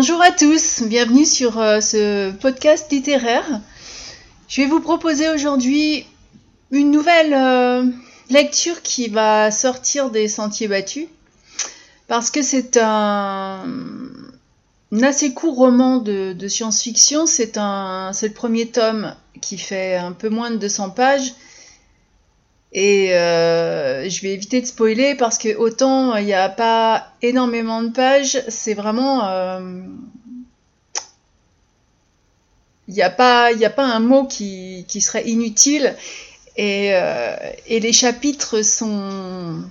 Bonjour à tous, bienvenue sur euh, ce podcast littéraire. Je vais vous proposer aujourd'hui une nouvelle euh, lecture qui va sortir des sentiers battus parce que c'est un, assez court roman de, science-fiction. C'est le premier tome qui fait un peu moins de 200 pages. Et euh, je vais éviter de spoiler parce que autant il n'y a pas énormément de pages, c'est vraiment... Euh, il n'y a, pas, a pas un mot qui, serait inutile. Et, euh, les chapitres sont,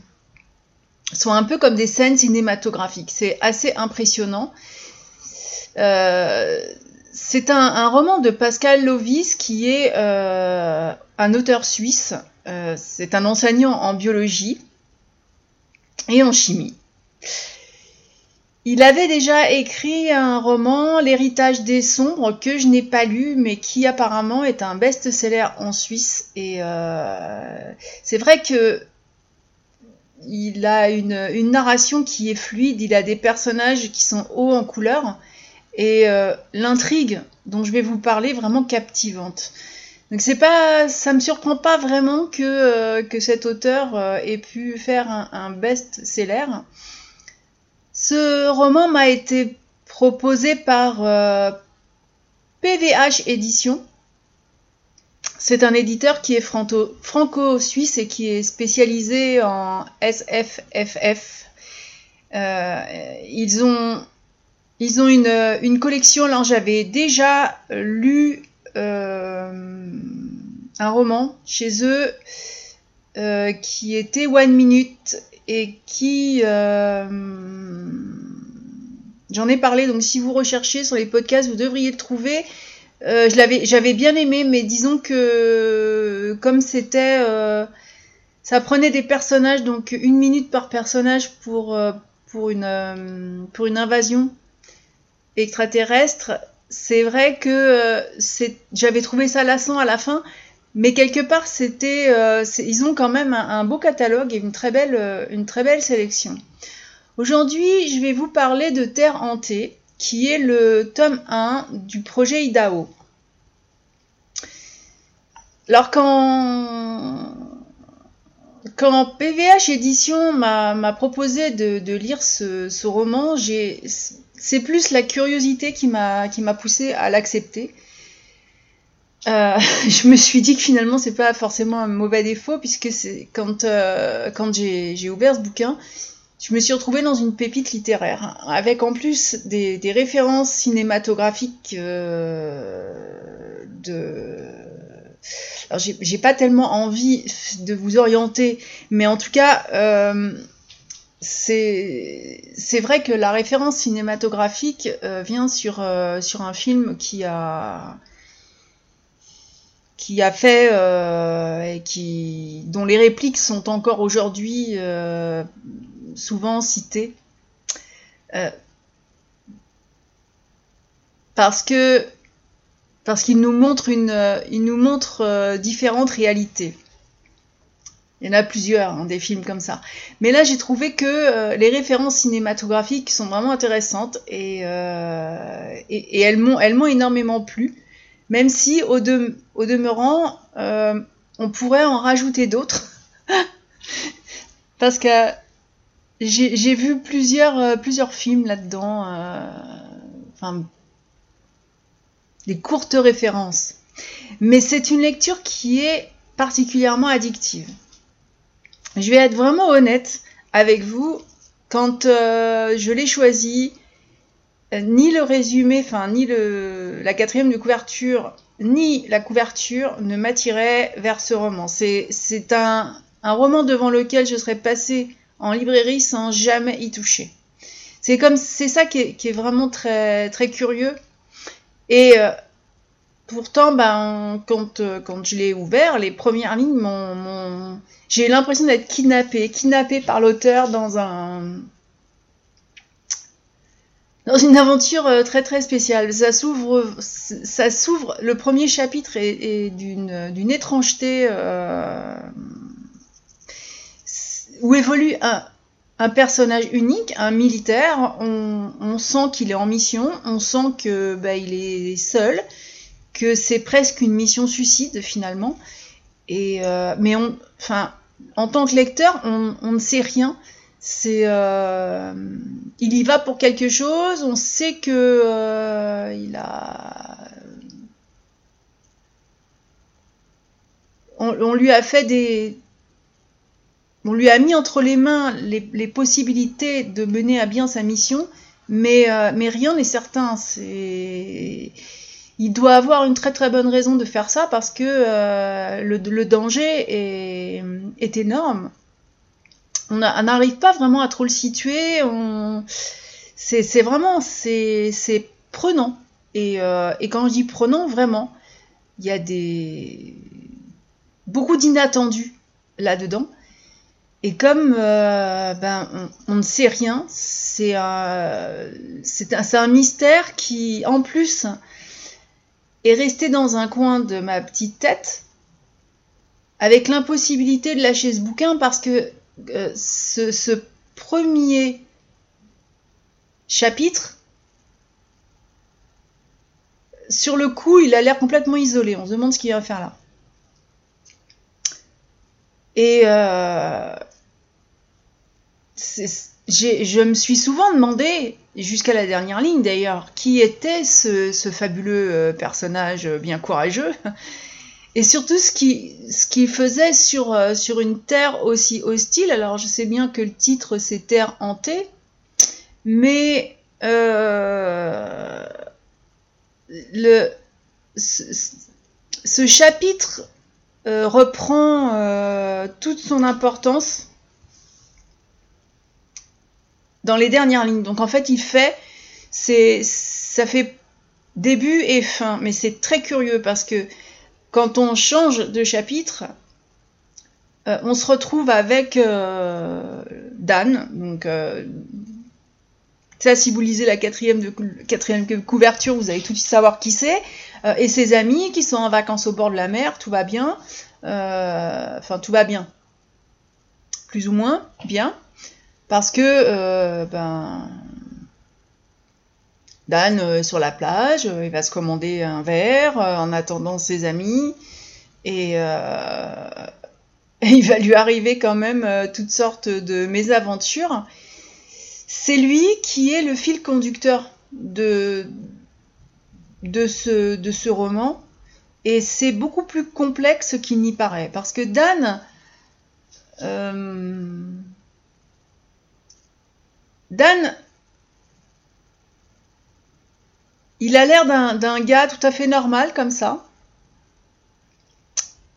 un peu comme des scènes cinématographiques. C'est assez impressionnant. c'est un, roman de Pascal Lovis qui est un auteur suisse euh, c'est un enseignant en biologie et en chimie. Il avait déjà écrit un roman, L'héritage des sombres, que je n'ai pas lu, mais qui apparemment est un best-seller en Suisse. Et euh, c'est vrai que il a une, narration qui est fluide, il a des personnages qui sont hauts en couleur, et euh, l'intrigue dont je vais vous parler vraiment captivante. Donc c'est pas, ça me surprend pas vraiment que, euh, que cet auteur euh, ait pu faire un, best-seller. Ce roman m'a été proposé par PVH euh, Édition. C'est un éditeur qui est franco-suisse et qui est spécialisé en SFFF. ils ont, ils ont une, une collection, là j'avais déjà lu un roman chez eux euh, qui était One Minute et qui euh, j'en ai parlé donc si vous recherchez sur les podcasts vous devriez le trouver. J'avais bien aimé mais disons que comme c'était ça prenait des personnages donc une minute par personnage pour pour une pour une invasion extraterrestre c'est vrai que euh, j'avais trouvé ça lassant à la fin, mais quelque part, c'était, euh, ils ont quand même un, beau catalogue et une très belle, euh, une très belle sélection. Aujourd'hui, je vais vous parler de Terre hantée, qui est le tome 1 du projet Idaho. Alors quand, quand PVH Édition m'a proposé de, lire ce roman, j'ai c'est plus la curiosité qui m'a qui poussé à l'accepter. Euh, je me suis dit que finalement c'est pas forcément un mauvais défaut puisque c'est quand euh, j'ai ouvert ce bouquin, je me suis retrouvée dans une pépite littéraire avec en plus des, des références cinématographiques euh, de alors j'ai pas tellement envie de vous orienter, mais en tout cas c'est vrai que la référence cinématographique euh, vient sur, euh, sur un film qui a fait euh, et dont les répliques sont encore aujourd'hui souvent citées. Parce qu'il nous montre nous montre différentes réalités il y en a plusieurs, hein, des films comme ça. Mais là, j'ai trouvé que euh, les références cinématographiques sont vraiment intéressantes et, euh, elles m'ont énormément plu. Même si, au, au demeurant, euh, on pourrait en rajouter d'autres. Parce que j'ai vu plusieurs, plusieurs films là-dedans. enfin, des courtes références. Mais c'est une lecture qui est particulièrement addictive je vais être vraiment honnête avec vous. Quand euh, je l'ai choisi, euh, ni le résumé, enfin ni la quatrième de couverture, ni la couverture ne m'attiraient vers ce roman. C'est un, roman devant lequel je serais passée en librairie sans jamais y toucher. C'est comme c'est ça qui est, vraiment très curieux. Et euh, pourtant, ben, quand je l'ai ouvert, les premières lignes m'ont j'ai l'impression d'être kidnappée, kidnappée par l'auteur dans un dans une aventure euh, très très spéciale. Ça s'ouvre, ça s'ouvre. Le premier chapitre est, d'une, d'une étrangeté euh, où évolue un, un personnage unique, un militaire. On, sent qu'il est en mission, on sent que bah, il est seul, que c'est presque une mission suicide finalement. Et euh, mais on, enfin, en tant que lecteur, on, ne sait rien. Euh, il y va pour quelque chose. On sait que euh, a, on, lui a fait des, on lui a mis entre les mains les, possibilités de mener à bien sa mission, mais, mais rien n'est certain. C'est il doit avoir une très très bonne raison de faire ça parce que euh, le, danger est, énorme. On n'arrive pas vraiment à trop le situer. C'est vraiment c'est prenant. Euh, et, quand je dis prenant, vraiment, il y a des beaucoup d'inattendus là-dedans. Et comme euh, ben, on, ne sait rien, c'est un, un, mystère qui, en plus, est resté dans un coin de ma petite tête avec l'impossibilité de lâcher ce bouquin parce que euh, ce, premier chapitre, sur le coup, il a l'air complètement isolé. On se demande ce qu'il va faire là. Et euh, je me suis souvent demandé, jusqu'à la dernière ligne d'ailleurs, qui était ce, fabuleux euh, personnage bien courageux et surtout ce qu'il faisait sur, euh, sur une terre aussi hostile. Alors je sais bien que le titre c'est Terre hantée, mais euh, ce, chapitre reprend toute son importance dans les dernières lignes. Donc en fait, il fait, ça fait début et fin, mais c'est très curieux parce que quand on change de chapitre, euh, on se retrouve avec euh, Dan. Donc euh, ça, si vous lisez la quatrième couverture, vous allez tout de suite savoir qui c'est. et ses amis qui sont en vacances au bord de la mer, tout va bien. Enfin, tout va bien. Plus ou moins bien. Parce que euh, ben, Dan euh, sur la plage, euh, il va se commander un verre en attendant ses amis et, il va lui arriver quand même toutes sortes de mésaventures. C'est lui qui est le fil conducteur de, de, ce, de ce roman et c'est beaucoup plus complexe qu'il n'y paraît parce que Dan Dan, il a l'air d'un gars tout à fait normal comme ça.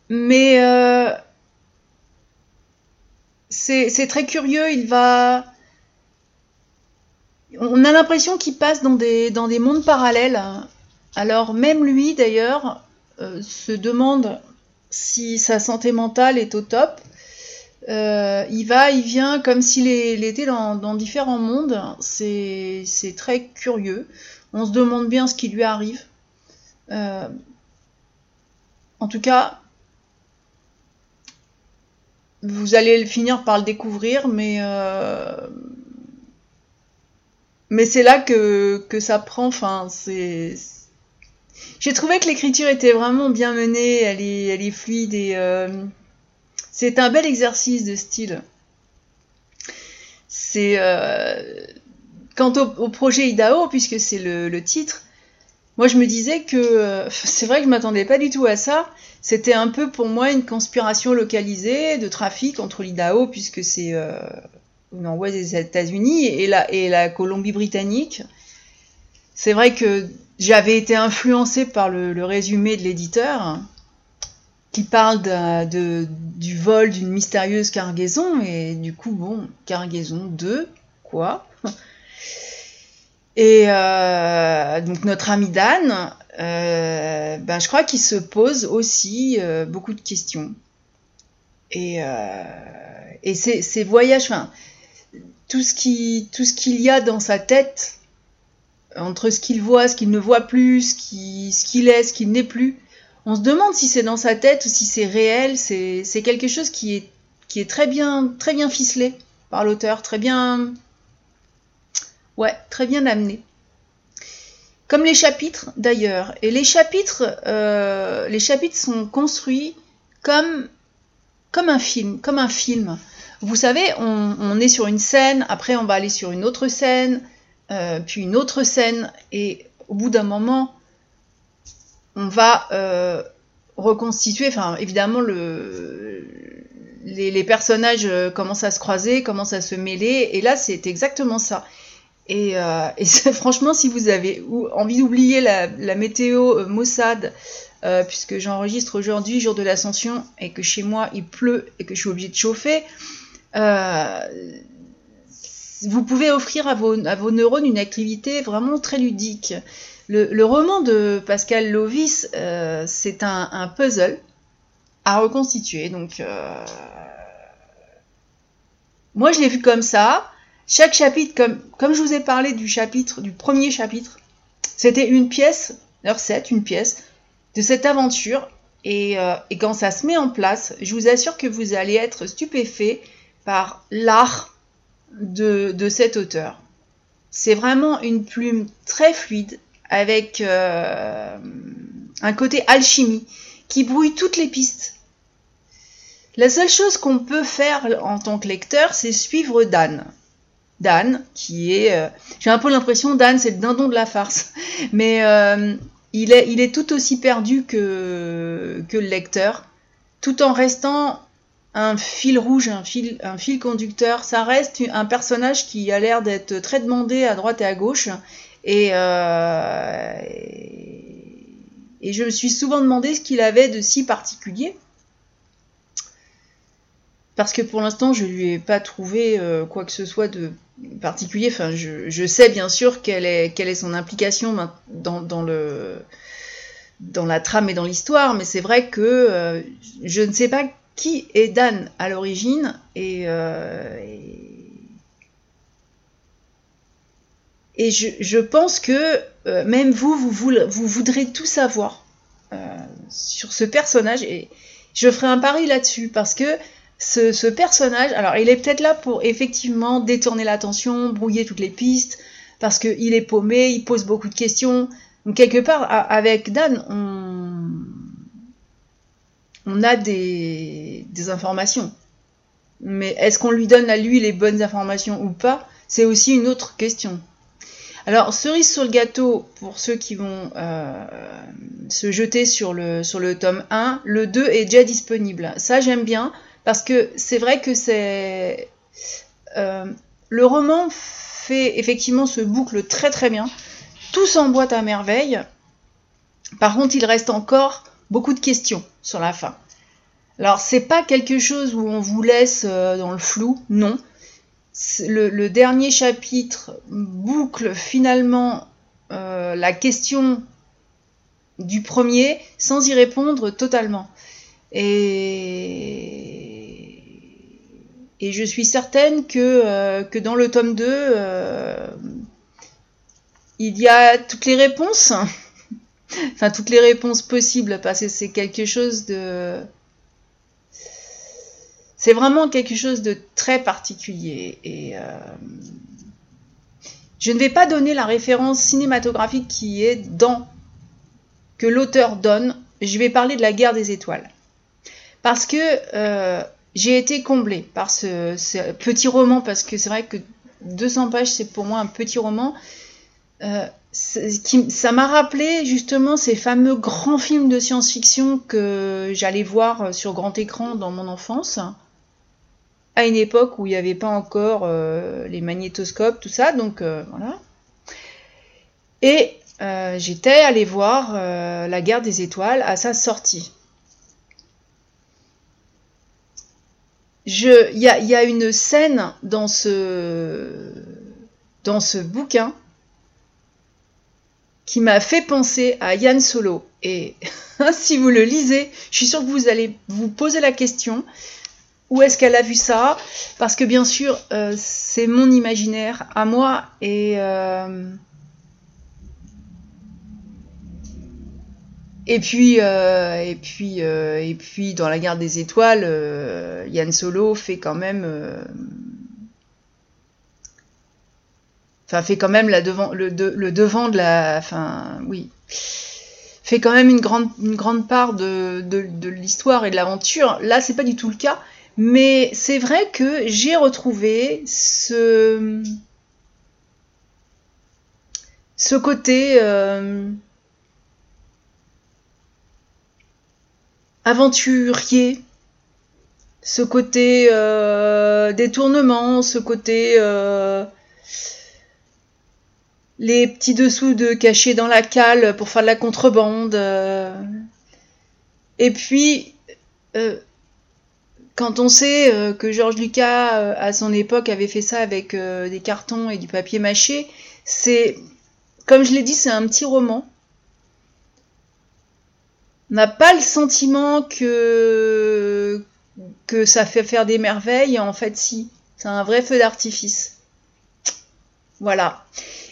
Mais euh, c'est très curieux, il va... On a l'impression qu'il passe dans des, mondes parallèles. Alors même lui d'ailleurs euh, se demande si sa santé mentale est au top. Euh, il va, il vient comme s'il était dans, différents mondes. C'est très curieux. On se demande bien ce qui lui arrive. Euh, en tout cas, vous allez finir par le découvrir, mais euh, mais c'est là que, ça prend. Enfin, j'ai trouvé que l'écriture était vraiment bien menée, elle est, elle est fluide et c'est un bel exercice de style. C'est euh, quant au, projet Idaho, puisque c'est le, titre, moi je me disais que euh, c'est vrai que je m'attendais pas du tout à ça. C'était un peu pour moi une conspiration localisée de trafic entre l'Idaho, puisque c'est euh, au des États-Unis et la, et la Colombie-Britannique. C'est vrai que j'avais été influencée par le résumé de l'éditeur qui parle de, du vol d'une mystérieuse cargaison, et du coup, bon, cargaison de quoi? Et euh, donc notre ami Dan, euh, ben, je crois qu'il se pose aussi euh, beaucoup de questions. Et, et ces, voyages, enfin, tout ce qui, tout ce qu'il y a dans sa tête, entre ce qu'il voit, ce qu'il ne voit plus, ce qu'il est, ce qu'il n'est plus, on se demande si c'est dans sa tête ou si c'est réel. C'est quelque chose qui est, très, bien, ficelé. par l'auteur, très bien. Amené. Comme les chapitres d'ailleurs. Et les chapitres, euh, sont construits comme, comme un film, comme un film. Vous savez, on, est sur une scène, après on va aller sur une autre scène, euh, puis une autre scène, et au bout d'un moment, on va euh, reconstituer, enfin évidemment le, les, personnages commencent à se croiser, commencent à se mêler, et là c'est exactement ça. Et, franchement, si vous avez envie d'oublier la, météo Mossad euh, puisque j'enregistre aujourd'hui, jour de l'ascension, et que chez moi il pleut et que je suis obligée de chauffer, euh, vous pouvez offrir à vos, neurones une activité vraiment très ludique. Le, roman de Pascal Lovis, euh, c'est un, puzzle à reconstituer. Donc, moi, je l'ai vu comme ça. Chaque chapitre, comme, comme je vous ai parlé du chapitre, du premier chapitre, c'était une pièce, heure 7, une pièce, de cette aventure. Euh, et, quand ça se met en place, je vous assure que vous allez être stupéfait par l'art de, cet auteur. C'est vraiment une plume très fluide avec euh, un côté alchimie qui brouille toutes les pistes. La seule chose qu'on peut faire en tant que lecteur, c'est suivre Dan. Dan, qui est... Euh, j'ai un peu l'impression, Dan, c'est le dindon de la farce. Mais il est, tout aussi perdu que, le lecteur, tout en restant un fil rouge, un fil, un fil conducteur. Ça reste un personnage qui a l'air d'être très demandé à droite et à gauche. Et, euh, et je me suis souvent demandé ce qu'il avait de si particulier parce que pour l'instant, je lui ai pas trouvé euh, quoi que ce soit de particulier. Enfin, je, sais bien sûr quelle est, son implication dans, la trame et dans l'histoire, mais c'est vrai que euh, je ne sais pas qui est Dan à l'origine je, pense que même vous, vous, voudrez tout savoir sur ce personnage et je ferai un pari là-dessus parce que ce, personnage, alors il est peut-être là pour effectivement détourner l'attention, brouiller toutes les pistes, parce qu'il est paumé, il pose beaucoup de questions. Donc quelque part, avec Dan, on, a des informations. Mais est-ce qu'on lui donne à lui les bonnes informations ou pas C'est aussi une autre question. Alors, cerise sur le gâteau, pour ceux qui vont euh, se jeter sur le, tome 1, le 2 est déjà disponible. Ça, j'aime bien. Parce que c'est vrai que c'est. Euh, le roman fait effectivement ce boucle très très bien. Tout s'emboîte à merveille. Par contre, il reste encore beaucoup de questions sur la fin. Alors, c'est pas quelque chose où on vous laisse euh, dans le flou, non. Le, dernier chapitre boucle finalement euh, la question du premier sans y répondre totalement. Et je suis certaine que, euh, que dans le tome 2, euh, il y a toutes les réponses. enfin, toutes les réponses possibles, parce que c'est quelque chose de... C'est vraiment quelque chose de très particulier. Et euh, je ne vais pas donner la référence cinématographique qui est dans, que l'auteur donne. Je vais parler de la guerre des étoiles. Parce que j'ai été comblée par ce, petit roman, parce que c'est vrai que 200 pages, c'est pour moi un petit roman. Euh, ça m'a rappelé justement ces fameux grands films de science-fiction que j'allais voir sur grand écran dans mon enfance, à une époque où il n'y avait pas encore euh, les magnétoscopes, tout ça, donc euh, voilà. Et j'étais allée voir La guerre des étoiles à sa sortie. il y a, une scène dans ce, dans ce bouquin qui m'a fait penser à Yann Solo. Et si vous le lisez, je suis sûre que vous allez vous poser la question où est-ce qu'elle a vu ça? Parce que bien sûr, euh, c'est mon imaginaire à moi et euh, Et puis, euh, et puis, et puis, dans la guerre des étoiles, Yann Solo fait quand même enfin fait quand même la devant, le, le, devant de la, enfin oui, fait quand même une grande, une grande part de, de, de l'histoire et de l'aventure. Là, c'est pas du tout le cas, mais c'est vrai que j'ai retrouvé ce, côté euh, aventurier, ce côté euh, détournement, ce côté euh, les petits dessous de cachés dans la cale pour faire de la contrebande. Et puis, quand on sait que Georges Lucas, à son époque, avait fait ça avec des cartons et du papier mâché, c'est, comme je l'ai dit, c'est un petit roman n'a pas le sentiment que que ça fait faire des merveilles. En fait, si, c'est un vrai feu d'artifice. Voilà.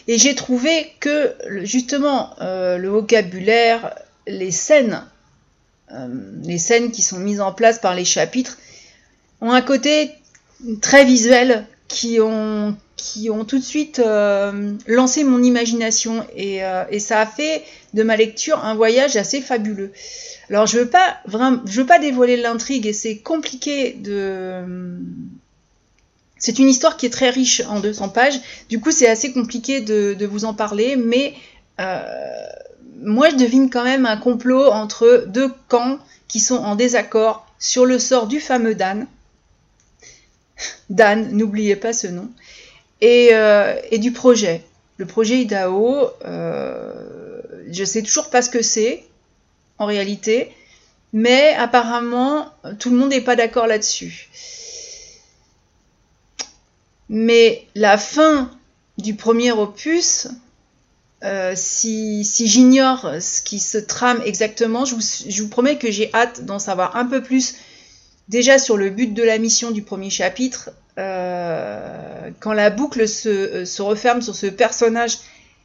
Et j'ai trouvé que justement euh, le vocabulaire, les scènes, euh, les scènes qui sont mises en place par les chapitres, ont un côté très visuel qui ont, qui ont tout de suite euh, lancé mon imagination et, euh, et, ça a fait de ma lecture un voyage assez fabuleux. Alors je veux pas vraiment, veux pas dévoiler l'intrigue et c'est compliqué de. C'est une histoire qui est très riche en 200 pages. Du coup, c'est assez compliqué de, vous en parler, mais euh, moi, je devine quand même un complot entre deux camps qui sont en désaccord sur le sort du fameux Dan. Dan, n'oubliez pas ce nom. Et, euh, du projet. Le projet Idaho, euh, je sais toujours pas ce que c'est en réalité, mais apparemment tout le monde n'est pas d'accord là-dessus. Mais la fin du premier opus, euh, si, j'ignore ce qui se trame exactement, je vous, promets que j'ai hâte d'en savoir un peu plus déjà sur le but de la mission du premier chapitre, euh, quand la boucle se, euh, se, referme sur ce personnage,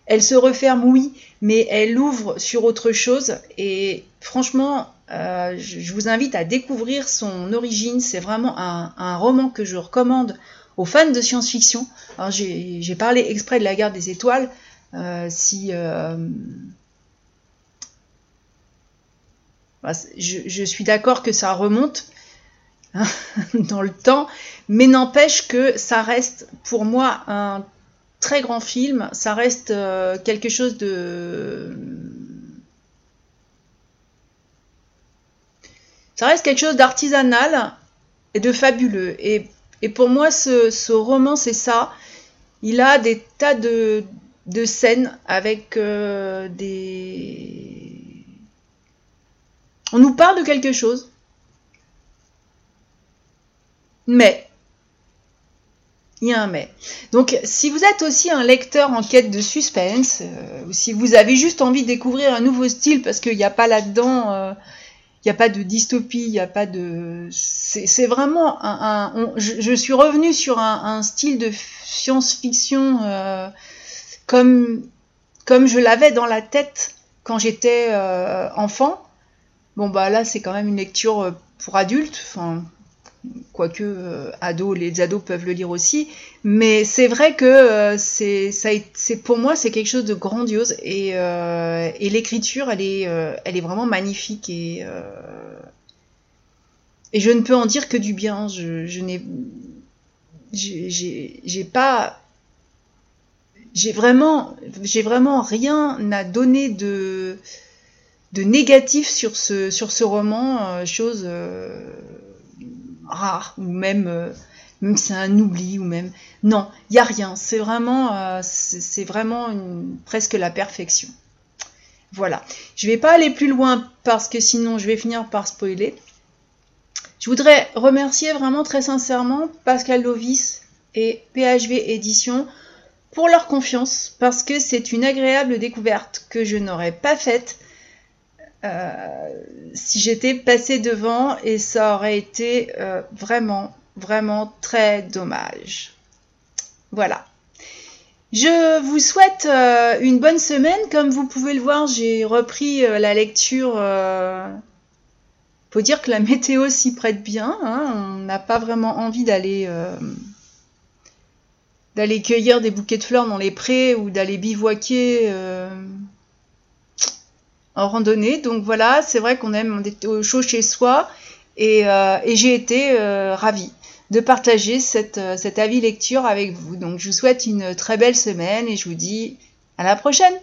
elle se referme, oui, mais elle ouvre sur autre chose. Et franchement, je vous invite à découvrir son origine. C'est vraiment un, roman que je recommande aux fans de science-fiction. J'ai parlé exprès de la guerre des étoiles. Euh, si euh, bah, je, suis d'accord que ça remonte, dans le temps, mais n'empêche que ça reste pour moi un très grand film, ça reste euh, quelque chose de... Ça reste quelque chose d'artisanal et de fabuleux. Et, et pour moi, ce, ce roman, c'est ça. Il a des tas de, de scènes avec euh, des... On nous parle de quelque chose mais, il y a un mais. Donc, si vous êtes aussi un lecteur en quête de suspense, euh, ou si vous avez juste envie de découvrir un nouveau style parce qu'il n'y a pas là-dedans, euh, il n'y a pas de dystopie, il n'y a pas de. C'est vraiment un. je, suis revenue sur un, style de science-fiction comme, comme je l'avais dans la tête quand j'étais euh, enfant. Bon, bah là, c'est quand même une lecture euh, pour adultes. Enfin, quoique euh, les ados peuvent le lire aussi, mais c'est vrai que euh, c'est, pour moi c'est quelque chose de grandiose et, et l'écriture elle est, elle est vraiment magnifique et et je ne peux en dire que du bien. Je, je n'ai, pas, j'ai vraiment, j'ai vraiment rien à donner de de négatif sur ce sur ce roman, chose rare ou même euh, même c'est un oubli ou même non il y a rien c'est vraiment euh, c'est vraiment presque la perfection. Voilà. Je vais pas aller plus loin parce que sinon je vais finir par spoiler. Je voudrais remercier vraiment très sincèrement Pascal Lovis et PHV Édition pour leur confiance parce que c'est une agréable découverte que je n'aurais pas faite euh, si j'étais passé devant et ça aurait été euh, vraiment, vraiment très dommage. Voilà. Je vous souhaite euh, une bonne semaine. Comme vous pouvez le voir, j'ai repris la lecture. Euh... Faut dire que la météo s'y prête bien. Hein. On n'a pas vraiment envie d'aller d'aller cueillir des bouquets de fleurs dans les prés ou d'aller bivouaquer en randonnée. Donc voilà, c'est vrai qu'on aime être au chaud chez soi et, j'ai été ravie de partager cette, cette avis lecture avec vous. Donc je vous souhaite une très belle semaine et je vous dis à la prochaine